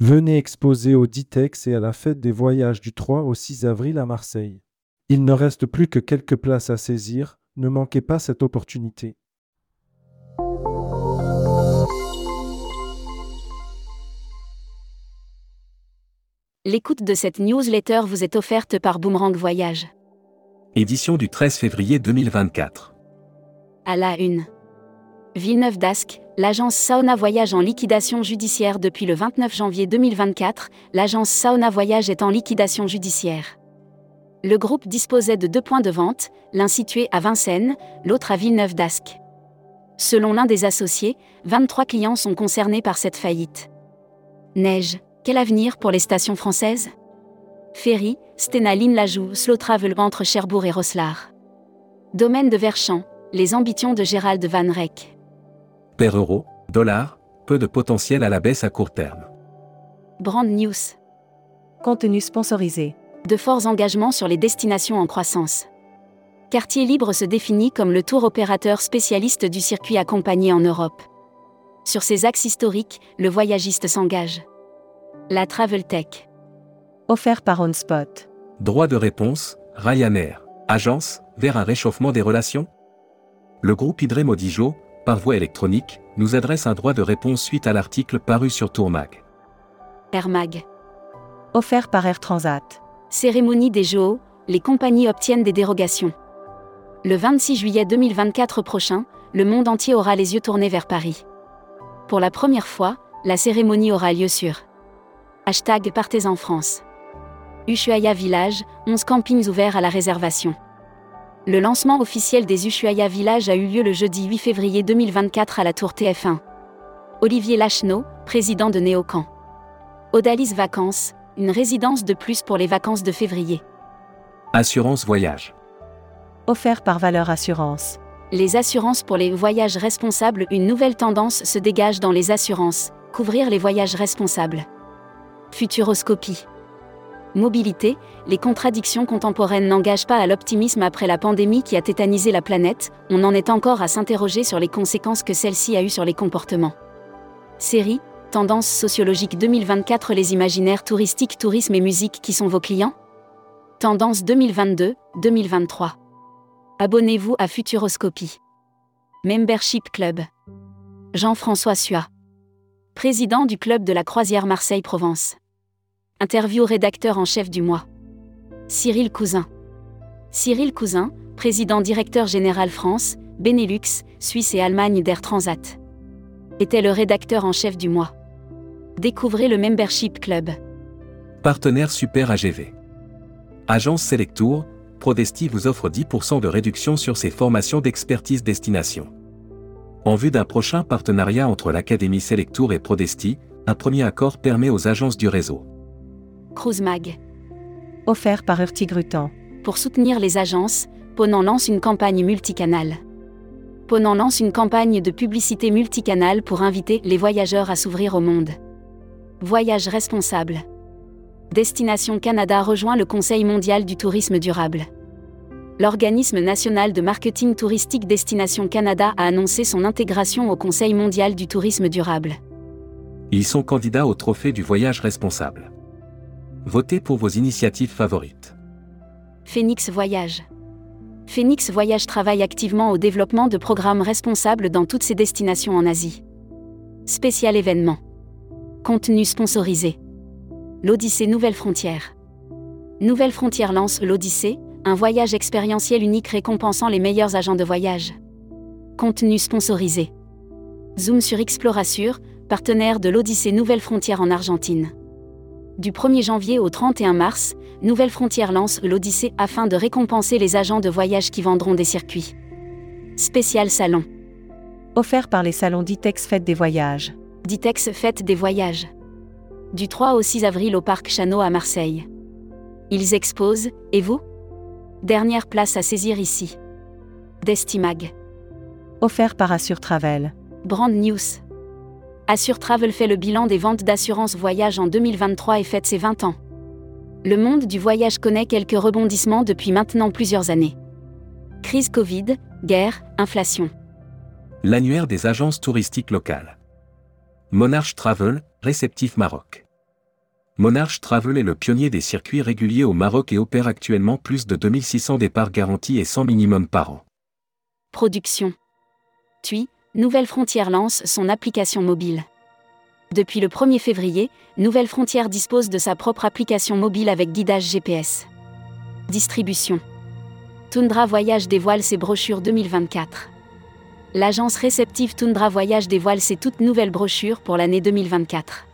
Venez exposer au Ditex et à la fête des voyages du 3 au 6 avril à Marseille. Il ne reste plus que quelques places à saisir, ne manquez pas cette opportunité. L'écoute de cette newsletter vous est offerte par Boomerang Voyage. Édition du 13 février 2024. À la une. Villeneuve d'Ascq, l'agence Sauna Voyage en liquidation judiciaire depuis le 29 janvier 2024, l'agence Sauna Voyage est en liquidation judiciaire. Le groupe disposait de deux points de vente, l'un situé à Vincennes, l'autre à Villeneuve d'Ascq. Selon l'un des associés, 23 clients sont concernés par cette faillite. Neige, quel avenir pour les stations françaises? Ferry, Stena Line Lajoux, entre Cherbourg et Roslar. Domaine de Verchamp, les ambitions de Gérald Van Reyck. Per euro, dollar, peu de potentiel à la baisse à court terme. Brand News. Contenu sponsorisé. De forts engagements sur les destinations en croissance. Quartier Libre se définit comme le tour opérateur spécialiste du circuit accompagné en Europe. Sur ses axes historiques, le voyagiste s'engage. La Travel Tech. Offert par OnSpot. Droit de réponse, Ryanair. Agence, vers un réchauffement des relations Le groupe Hydré Modijo, par voie électronique, nous adresse un droit de réponse suite à l'article paru sur Tourmag. Air Mag. Offert par Air Transat. Cérémonie des JO, les compagnies obtiennent des dérogations. Le 26 juillet 2024 prochain, le monde entier aura les yeux tournés vers Paris. Pour la première fois, la cérémonie aura lieu sur Hashtag Partez en France. Ushuaia Village, 11 campings ouverts à la réservation. Le lancement officiel des Ushuaia Village a eu lieu le jeudi 8 février 2024 à la Tour TF1. Olivier Lacheneau, président de Néocan. Odalis Vacances, une résidence de plus pour les vacances de février. Assurance voyage. Offert par Valeur Assurance. Les assurances pour les voyages responsables, une nouvelle tendance se dégage dans les assurances, couvrir les voyages responsables. Futuroscopie. Mobilité, les contradictions contemporaines n'engagent pas à l'optimisme après la pandémie qui a tétanisé la planète, on en est encore à s'interroger sur les conséquences que celle-ci a eues sur les comportements. Série, Tendance sociologique 2024 Les imaginaires touristiques, tourisme et musique qui sont vos clients? Tendance 2022-2023. Abonnez-vous à Futuroscopie. Membership Club. Jean-François Sua. Président du club de la croisière Marseille-Provence. Interview rédacteur en chef du mois. Cyril Cousin. Cyril Cousin, président directeur général France, Benelux, Suisse et Allemagne d'Air Transat. Était le rédacteur en chef du mois. Découvrez le Membership Club. Partenaire Super AGV. Agence Selectour, Prodesti vous offre 10% de réduction sur ses formations d'expertise destination. En vue d'un prochain partenariat entre l'Académie Selectour et Prodesti, un premier accord permet aux agences du réseau. Cruise Mag. Offert par Urtigrutan. Pour soutenir les agences, Ponant lance une campagne multicanale. Ponant lance une campagne de publicité multicanale pour inviter les voyageurs à s'ouvrir au monde. Voyage responsable. Destination Canada rejoint le Conseil mondial du tourisme durable. L'organisme national de marketing touristique Destination Canada a annoncé son intégration au Conseil mondial du tourisme durable. Ils sont candidats au trophée du voyage responsable. Votez pour vos initiatives favorites. Phoenix Voyage. Phoenix Voyage travaille activement au développement de programmes responsables dans toutes ses destinations en Asie. Spécial événement. Contenu sponsorisé. L'Odyssée Nouvelle Frontière. Nouvelle Frontière lance l'Odyssée, un voyage expérientiel unique récompensant les meilleurs agents de voyage. Contenu sponsorisé. Zoom sur Explorasure, partenaire de l'Odyssée Nouvelle Frontière en Argentine. Du 1er janvier au 31 mars, Nouvelle Frontière lance l'Odyssée afin de récompenser les agents de voyage qui vendront des circuits. Spécial salon. Offert par les salons Ditex Fête des Voyages. Ditex Fête des Voyages. Du 3 au 6 avril au Parc Chano à Marseille. Ils exposent, et vous? Dernière place à saisir ici. Destimag. Offert par Assure Travel. Brand News. Assure Travel fait le bilan des ventes d'assurance voyage en 2023 et fête ses 20 ans. Le monde du voyage connaît quelques rebondissements depuis maintenant plusieurs années. Crise Covid, guerre, inflation. L'annuaire des agences touristiques locales. Monarch Travel, réceptif Maroc. Monarch Travel est le pionnier des circuits réguliers au Maroc et opère actuellement plus de 2600 départs garantis et 100 minimum par an. Production. TUI, Nouvelle Frontière lance son application mobile. Depuis le 1er février, Nouvelle Frontière dispose de sa propre application mobile avec guidage GPS. Distribution. Tundra Voyage dévoile ses brochures 2024. L'agence réceptive Tundra Voyage dévoile ses toutes nouvelles brochures pour l'année 2024.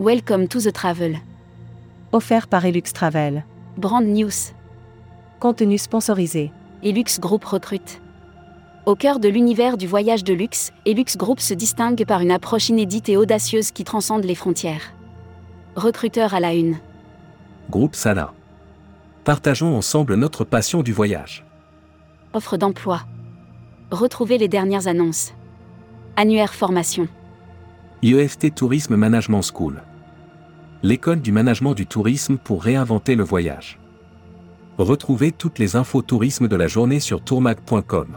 Welcome to the Travel. Offert par Elux Travel. Brand News. Contenu sponsorisé. Elux Group recrute. Au cœur de l'univers du voyage de luxe, Elux Group se distingue par une approche inédite et audacieuse qui transcende les frontières. Recruteur à la une. Groupe Sala. Partageons ensemble notre passion du voyage. Offre d'emploi. Retrouvez les dernières annonces. Annuaire formation. IEFT Tourisme Management School. L'école du management du tourisme pour réinventer le voyage. Retrouvez toutes les infos tourisme de la journée sur tourmac.com.